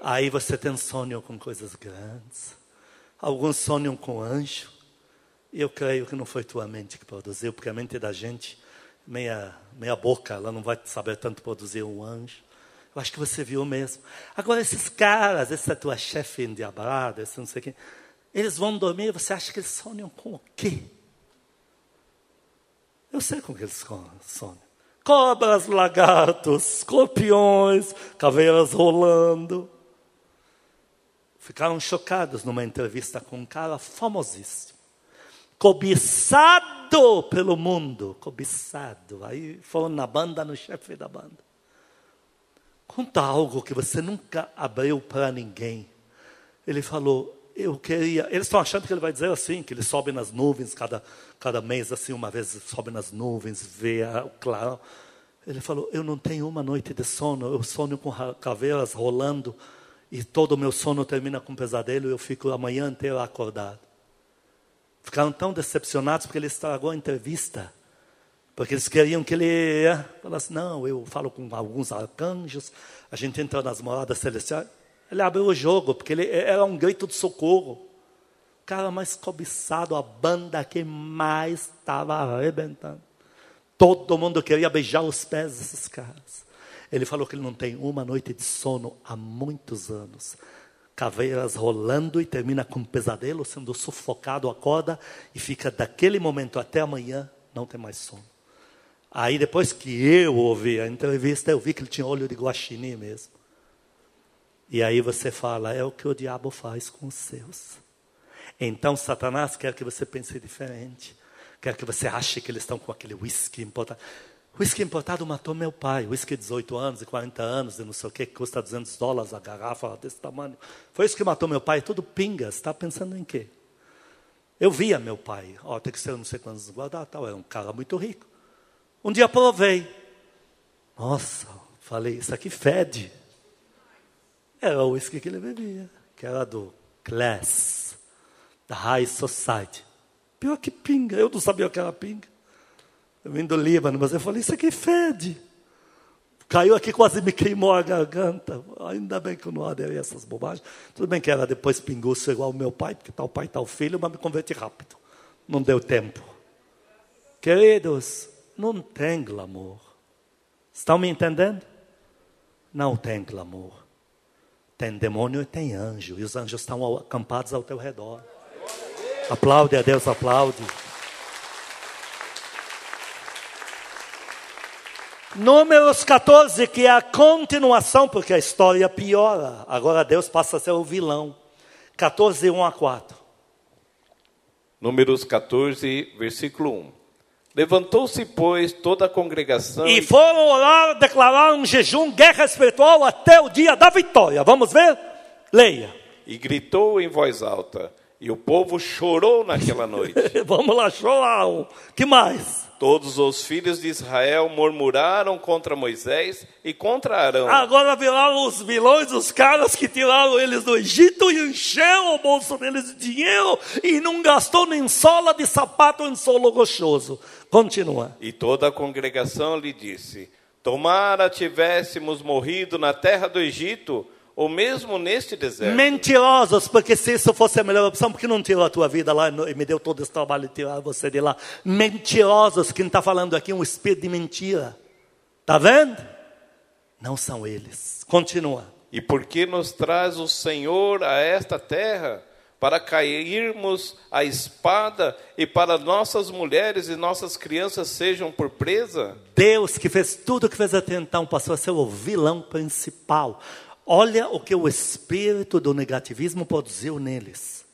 Aí você tem sonho com coisas grandes. Alguns sonham com anjo. Eu creio que não foi tua mente que produziu, porque a mente da gente, meia, meia boca, ela não vai saber tanto produzir um anjo. Eu acho que você viu mesmo. Agora, esses caras, essa tua chefe endiabrada, esse não sei quem, eles vão dormir, você acha que eles sonham com o quê? Eu sei com que eles sonham. Cobras, lagartos, escorpiões, caveiras rolando. Ficaram chocados numa entrevista com um cara famosíssimo cobiçado pelo mundo, cobiçado. Aí foram na banda, no chefe da banda. Conta algo que você nunca abriu para ninguém. Ele falou, eu queria. Eles estão achando que ele vai dizer assim, que ele sobe nas nuvens cada, cada mês, assim, uma vez sobe nas nuvens, vê o claro. Ele falou, eu não tenho uma noite de sono, eu sonho com caveiras rolando, e todo o meu sono termina com pesadelo, e eu fico a manhã inteira acordado. Ficaram tão decepcionados porque ele estragou a entrevista. Porque eles queriam que ele falasse, não, eu falo com alguns arcanjos, a gente entra nas moradas celestiais. Ele abriu o jogo, porque ele era um grito de socorro. O cara mais cobiçado, a banda que mais estava arrebentando. Todo mundo queria beijar os pés desses caras. Ele falou que ele não tem uma noite de sono há muitos anos caveiras rolando e termina com um pesadelo, sendo sufocado, acorda e fica daquele momento até amanhã, não tem mais sono. Aí depois que eu ouvi a entrevista, eu vi que ele tinha olho de guaxinim mesmo. E aí você fala, é o que o diabo faz com os seus. Então Satanás quer que você pense diferente. Quer que você ache que eles estão com aquele whisky importado. Whisky importado matou meu pai. Whisky de 18 anos e 40 anos e não sei o que, que custa 200 dólares a garrafa desse tamanho. Foi isso que matou meu pai. Tudo pinga. Você está pensando em quê? Eu via meu pai. Ó, oh, tem que ser não sei quantos guardados. Tal. Era um cara muito rico. Um dia provei. Nossa, falei, isso aqui fede. Era o uísque que ele bebia, que era do class, da high society. Pior que pinga, eu não sabia o que era pinga. Vim do Líbano, mas eu falei, isso aqui fede. Caiu aqui, quase me queimou a garganta. Ainda bem que eu não aderi essas bobagens. Tudo bem que era depois pinguço igual o meu pai, porque tal pai, tal filho, mas me converti rápido. Não deu tempo. Queridos, não tem glamour. Estão me entendendo? Não tem glamour. Tem demônio e tem anjo. E os anjos estão acampados ao teu redor. Aplaude a Deus, aplaude. Números 14, que é a continuação, porque a história piora. Agora Deus passa a ser o vilão. 14, 1 a 4. Números 14, versículo 1. Levantou-se, pois, toda a congregação. E foram orar, declarar um jejum, guerra espiritual até o dia da vitória. Vamos ver? Leia. E gritou em voz alta. E o povo chorou naquela noite. Vamos lá, chorar. Que mais? Todos os filhos de Israel murmuraram contra Moisés e contra Arão. Agora viraram os vilões, os caras que tiraram eles do Egito e encheram o bolso deles de dinheiro e não gastou nem sola de sapato em solo rochoso. Continua. E toda a congregação lhe disse: Tomara tivéssemos morrido na terra do Egito ou mesmo neste deserto. Mentirosos, porque se isso fosse a melhor opção, porque não tirou a tua vida lá e me deu todo esse trabalho de tirar você de lá? Mentirosos, quem está falando aqui é um espírito de mentira. Está vendo? Não são eles. Continua. E por que nos traz o Senhor a esta terra? Para cairmos a espada e para nossas mulheres e nossas crianças sejam por presa? Deus que fez tudo o que fez até então passou a ser o vilão principal Olha o que o espírito do negativismo produziu neles.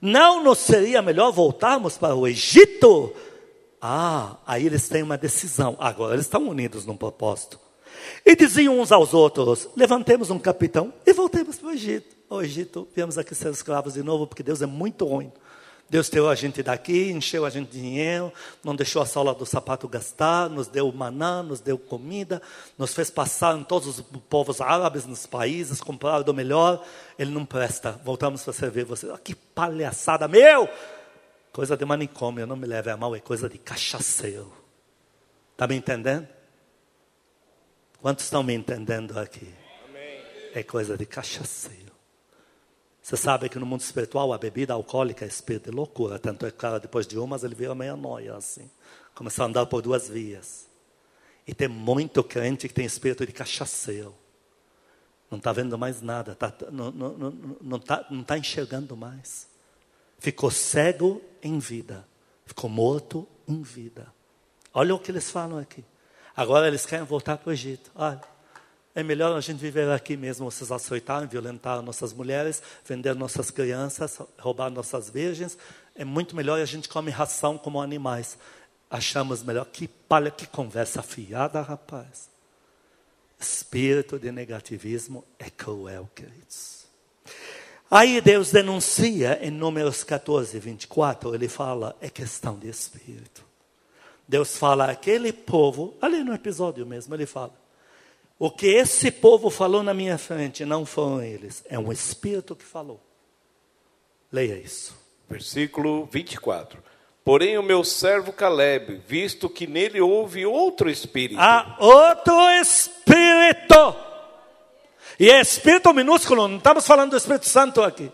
Não nos seria melhor voltarmos para o Egito? Ah, aí eles têm uma decisão. Agora eles estão unidos num propósito. E diziam uns aos outros: levantemos um capitão e voltemos para o Egito. O Egito, viemos aqui ser escravos de novo, porque Deus é muito ruim. Deus tirou a gente daqui, encheu a gente de dinheiro, não deixou a sola do sapato gastar, nos deu maná, nos deu comida, nos fez passar em todos os povos árabes, nos países, comprar do melhor. Ele não presta. Voltamos para servir você. Oh, que palhaçada, meu! Coisa de manicômio, não me leve a mal, é coisa de cachaceiro. Está me entendendo? Quantos estão me entendendo aqui? Amém. É coisa de cachaceiro. Você sabe que no mundo espiritual a bebida alcoólica é espírito de loucura. Tanto é que depois de umas, ele vira meia noia, assim. Começou a andar por duas vias. E tem muito crente que tem espírito de cachaceiro. Não está vendo mais nada. Tá, não está não, não, tá, não tá enxergando mais. Ficou cego em vida. Ficou morto em vida. Olha o que eles falam aqui. Agora eles querem voltar para o Egito. Olha. É melhor a gente viver aqui mesmo. Vocês açoitaram, violentaram nossas mulheres, vender nossas crianças, roubar nossas virgens. É muito melhor a gente come ração como animais. Achamos melhor. Que palha, que conversa fiada, rapaz. Espírito de negativismo é cruel, queridos. Aí Deus denuncia em Números 14, 24, ele fala, é questão de espírito. Deus fala, aquele povo, ali no episódio mesmo, ele fala, o que esse povo falou na minha frente não foram eles, é um espírito que falou. Leia isso. Versículo 24. Porém, o meu servo Caleb, visto que nele houve outro espírito. Há outro espírito. E é espírito minúsculo, não estamos falando do Espírito Santo aqui.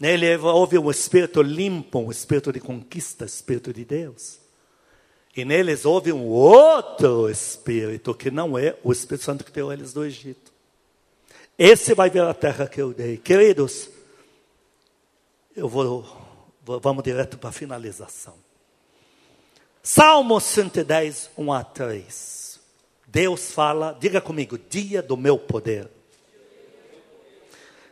Nele houve um espírito limpo, um espírito de conquista, espírito de Deus. E neles houve um outro Espírito, que não é o Espírito Santo que deu eles do Egito. Esse vai ver a terra que eu dei. Queridos, eu vou, vou vamos direto para a finalização. Salmo 110, 1 a 3. Deus fala, diga comigo, dia do meu poder.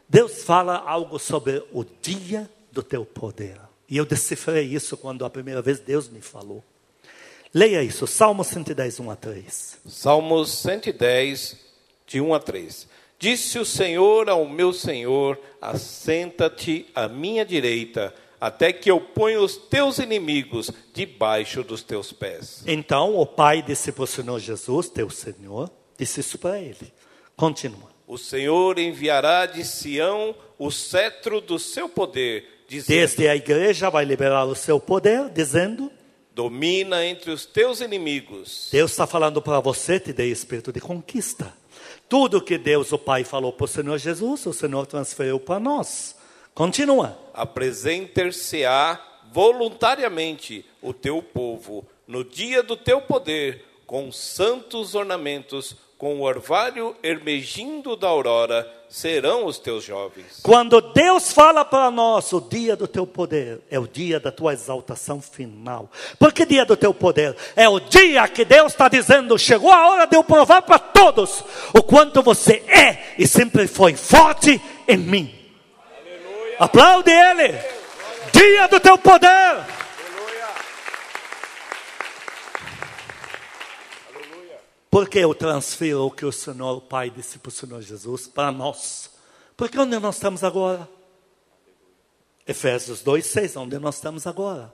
Deus fala algo sobre o dia do teu poder. E eu decifrei isso quando a primeira vez Deus me falou. Leia isso, Salmo 110, 1 a 3. Salmos 110, de 1 a 3. Disse o Senhor ao meu Senhor: Assenta-te à minha direita, até que eu ponha os teus inimigos debaixo dos teus pés. Então o Pai disse para o Senhor Jesus, teu Senhor, disse isso para ele. Continua. O Senhor enviará de Sião o cetro do seu poder, dizendo: Desde a igreja vai liberar o seu poder, dizendo: Domina entre os teus inimigos. Deus está falando para você, te dei espírito de conquista. Tudo que Deus, o Pai, falou para o Senhor Jesus, o Senhor transferiu para nós. Continua. Apresentar-se-á voluntariamente o teu povo no dia do teu poder, com santos ornamentos, com o orvalho ermegindo da aurora, serão os teus jovens. Quando Deus fala para nós, o dia do teu poder é o dia da tua exaltação final. Por que dia do teu poder? É o dia que Deus está dizendo: chegou a hora de eu provar para todos o quanto você é e sempre foi forte em mim. Aleluia. Aplaude Ele. Dia do teu poder. Porque eu transfiro o que o Senhor, o Pai, disse para o Senhor Jesus para nós. Porque onde nós estamos agora? Efésios 2, 6, onde nós estamos agora.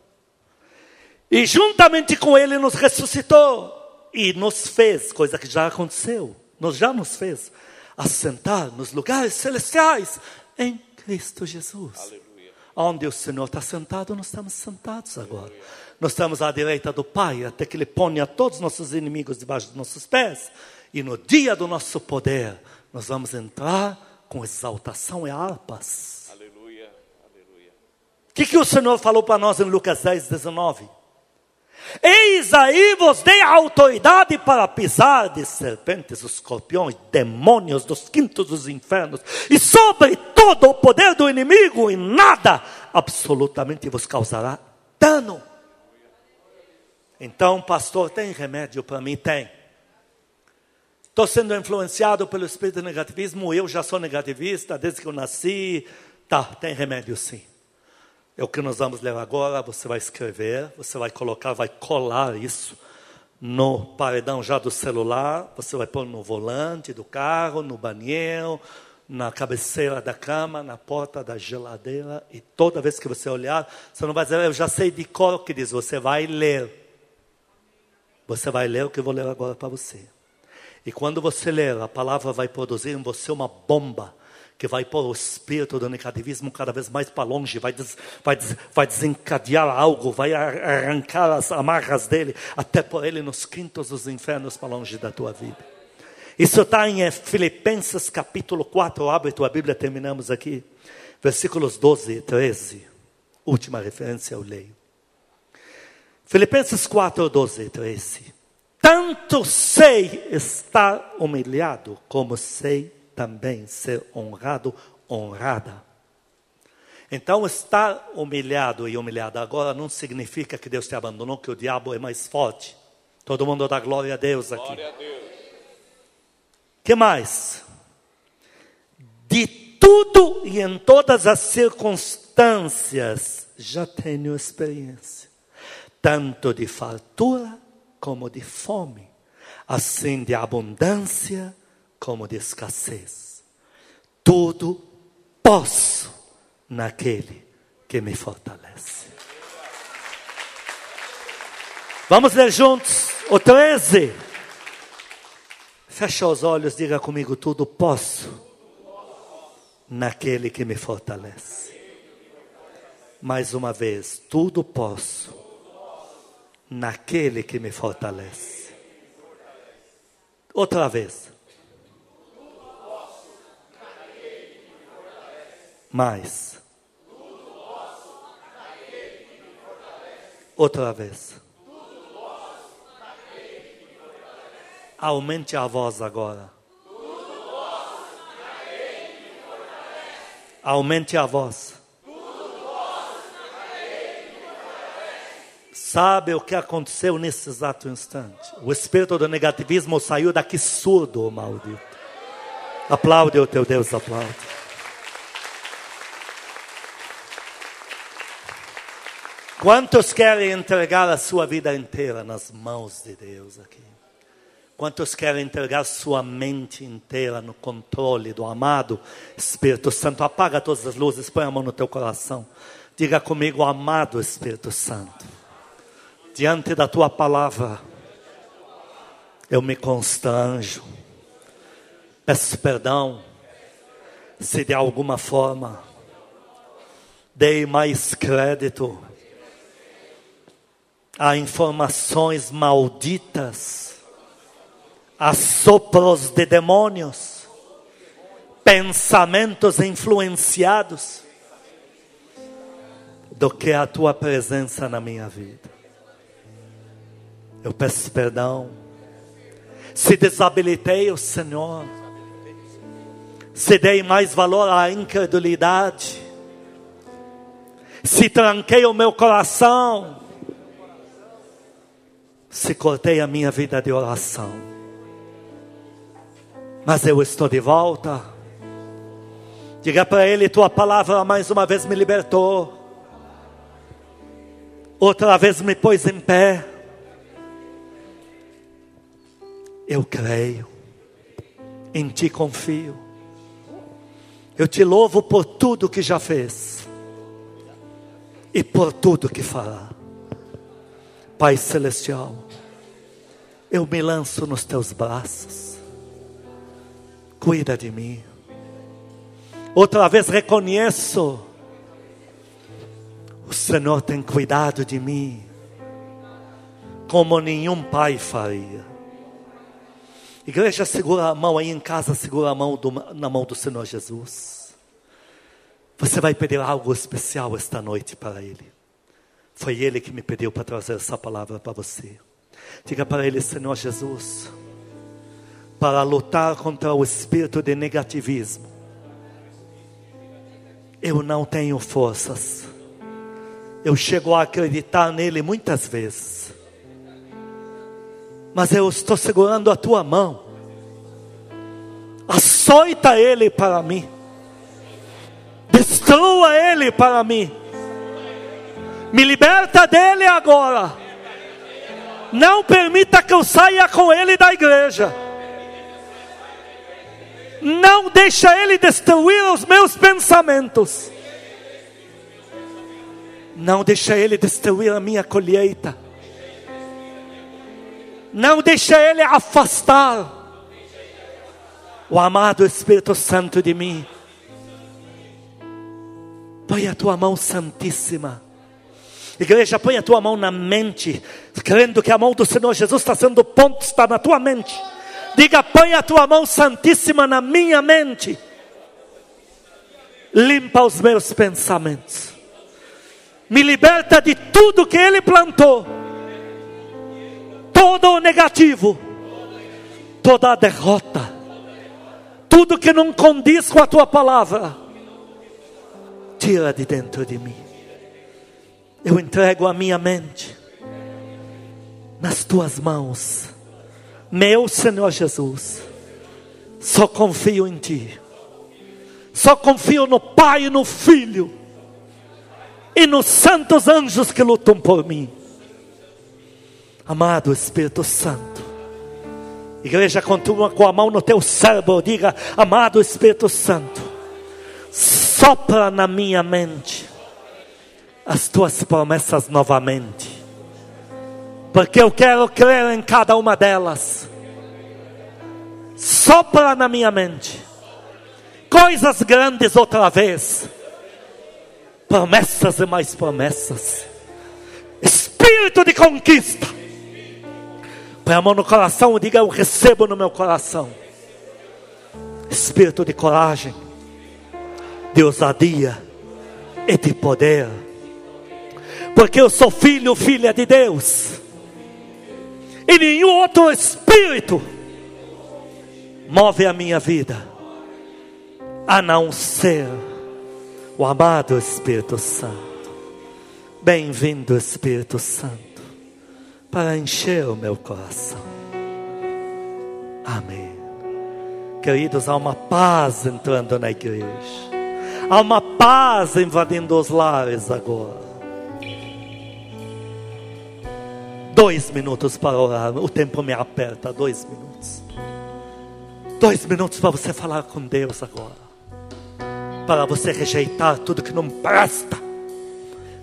E juntamente com Ele nos ressuscitou e nos fez, coisa que já aconteceu, nos já nos fez, assentar nos lugares celestiais em Cristo Jesus. Aleluia. Onde o Senhor está sentado, nós estamos sentados agora. Aleluia. Nós estamos à direita do Pai, até que Ele ponha todos os nossos inimigos debaixo dos nossos pés. E no dia do nosso poder, nós vamos entrar com exaltação e harpas. Aleluia, aleluia. O que, que o Senhor falou para nós em Lucas 10, 19? Eis aí vos dei autoridade para pisar de serpentes, escorpiões, demônios dos quintos dos infernos, e sobre todo o poder do inimigo, e nada absolutamente vos causará dano. Então, pastor, tem remédio para mim? Tem. Estou sendo influenciado pelo espírito de negativismo, eu já sou negativista desde que eu nasci. Tá, tem remédio sim. É o que nós vamos ler agora. Você vai escrever, você vai colocar, vai colar isso no paredão já do celular. Você vai pôr no volante do carro, no banheiro, na cabeceira da cama, na porta da geladeira. E toda vez que você olhar, você não vai dizer, eu já sei de cor que diz, você vai ler. Você vai ler o que eu vou ler agora para você. E quando você ler, a palavra vai produzir em você uma bomba que vai pôr o espírito do negativismo cada vez mais para longe, vai, des, vai, des, vai desencadear algo, vai arrancar as amarras dele, até pôr ele nos quintos dos infernos para longe da tua vida. Isso está em Filipenses capítulo 4, abre tua Bíblia, terminamos aqui, versículos 12 e 13. Última referência eu leio. Filipenses 4, 12, 13. Tanto sei estar humilhado, como sei também ser honrado, honrada. Então, estar humilhado e humilhada agora não significa que Deus te abandonou, que o diabo é mais forte. Todo mundo dá glória a Deus aqui. Glória a Deus. que mais? De tudo e em todas as circunstâncias já tenho experiência tanto de fartura como de fome, assim de abundância como de escassez. Tudo posso naquele que me fortalece. Vamos ler juntos o 13. Fecha os olhos, diga comigo: tudo posso naquele que me fortalece. Mais uma vez, tudo posso naquele que me fortalece. Outra vez. Mais. Outra vez. Aumente a voz agora. Aumente a voz. Sabe o que aconteceu nesse exato instante? O espírito do negativismo saiu daqui surdo, maldito. Aplaude o teu Deus, aplaude. Quantos querem entregar a sua vida inteira nas mãos de Deus aqui? Quantos querem entregar sua mente inteira no controle do amado Espírito Santo? Apaga todas as luzes, põe a mão no teu coração. Diga comigo, amado Espírito Santo diante da tua palavra, eu me constranjo, peço perdão, se de alguma forma dei mais crédito a informações malditas, a sopros de demônios, pensamentos influenciados, do que a tua presença na minha vida. Eu peço perdão. Se desabilitei o Senhor, se dei mais valor à incredulidade, se tranquei o meu coração, se cortei a minha vida de oração. Mas eu estou de volta. Diga para ele: tua palavra mais uma vez me libertou, outra vez me pôs em pé. Eu creio, em ti confio. Eu te louvo por tudo que já fez e por tudo que fará. Pai Celestial, eu me lanço nos teus braços, cuida de mim. Outra vez reconheço, o Senhor tem cuidado de mim, como nenhum pai faria. Igreja, segura a mão aí em casa, segura a mão do, na mão do Senhor Jesus. Você vai pedir algo especial esta noite para Ele. Foi Ele que me pediu para trazer essa palavra para você. Diga para Ele, Senhor Jesus, para lutar contra o espírito de negativismo. Eu não tenho forças. Eu chego a acreditar nele muitas vezes. Mas eu estou segurando a tua mão. Açoita ele para mim. Destrua ele para mim me liberta dele agora. Não permita que eu saia com ele da igreja. Não deixa ele destruir os meus pensamentos. Não deixa ele destruir a minha colheita. Não deixa ele afastar o amado Espírito Santo de mim. Põe a tua mão santíssima Igreja, põe a tua mão na mente, crendo que a mão do Senhor Jesus está sendo ponto, está na tua mente. Diga, põe a tua mão santíssima na minha mente. Limpa os meus pensamentos. Me liberta de tudo que Ele plantou. Todo o negativo. Toda a derrota. Tudo que não condiz com a tua palavra. Tira de dentro de mim eu entrego a minha mente nas tuas mãos, meu Senhor Jesus. Só confio em Ti, só confio no Pai e no Filho, e nos santos anjos que lutam por mim. Amado Espírito Santo, igreja, continua com a mão no teu cérebro, diga: Amado Espírito Santo, sopra na minha mente as tuas promessas novamente, porque eu quero crer em cada uma delas. Sopra na minha mente coisas grandes outra vez, promessas e mais promessas, espírito de conquista. Põe a mão no coração e diga: Eu recebo no meu coração. Espírito de coragem, de ousadia e de poder porque eu sou filho, filha de Deus, e nenhum outro espírito move a minha vida, a não ser o amado Espírito Santo. Bem-vindo, Espírito Santo, para encher o meu coração. Amém. Queridos, há uma paz entrando na igreja, há uma paz invadindo os lares agora Dois minutos para orar. O tempo me aperta. Dois minutos. Dois minutos para você falar com Deus agora. Para você rejeitar tudo que não presta.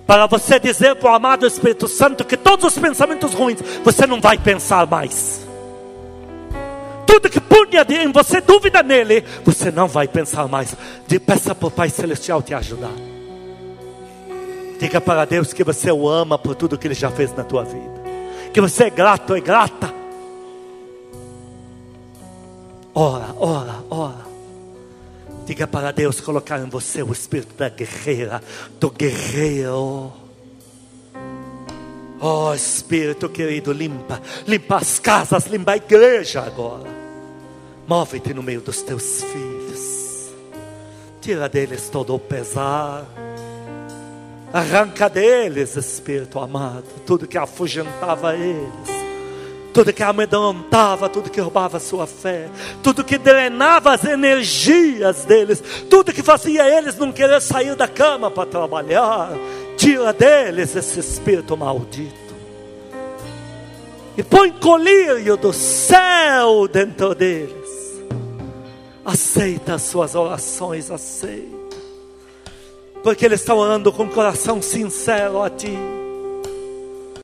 Para você dizer para o amado Espírito Santo que todos os pensamentos ruins você não vai pensar mais. Tudo que punha em você dúvida nele, você não vai pensar mais. De peça para o Pai Celestial te ajudar. Diga para Deus que você o ama por tudo que Ele já fez na tua vida. Que você é grato, é grata. Ora, ora, ora. Diga para Deus colocar em você o espírito da guerreira, do guerreiro. Oh Espírito querido, limpa, limpa as casas, limpa a igreja agora. Move-te no meio dos teus filhos. Tira deles todo o pesar. Arranca deles, Espírito amado, tudo que afugentava eles tudo que amedrontava, tudo que roubava a sua fé, tudo que drenava as energias deles, tudo que fazia eles não querer sair da cama para trabalhar, tira deles esse espírito maldito. E põe colírio do céu dentro deles. Aceita as suas orações, aceita. Porque eles estão orando com o coração sincero a Ti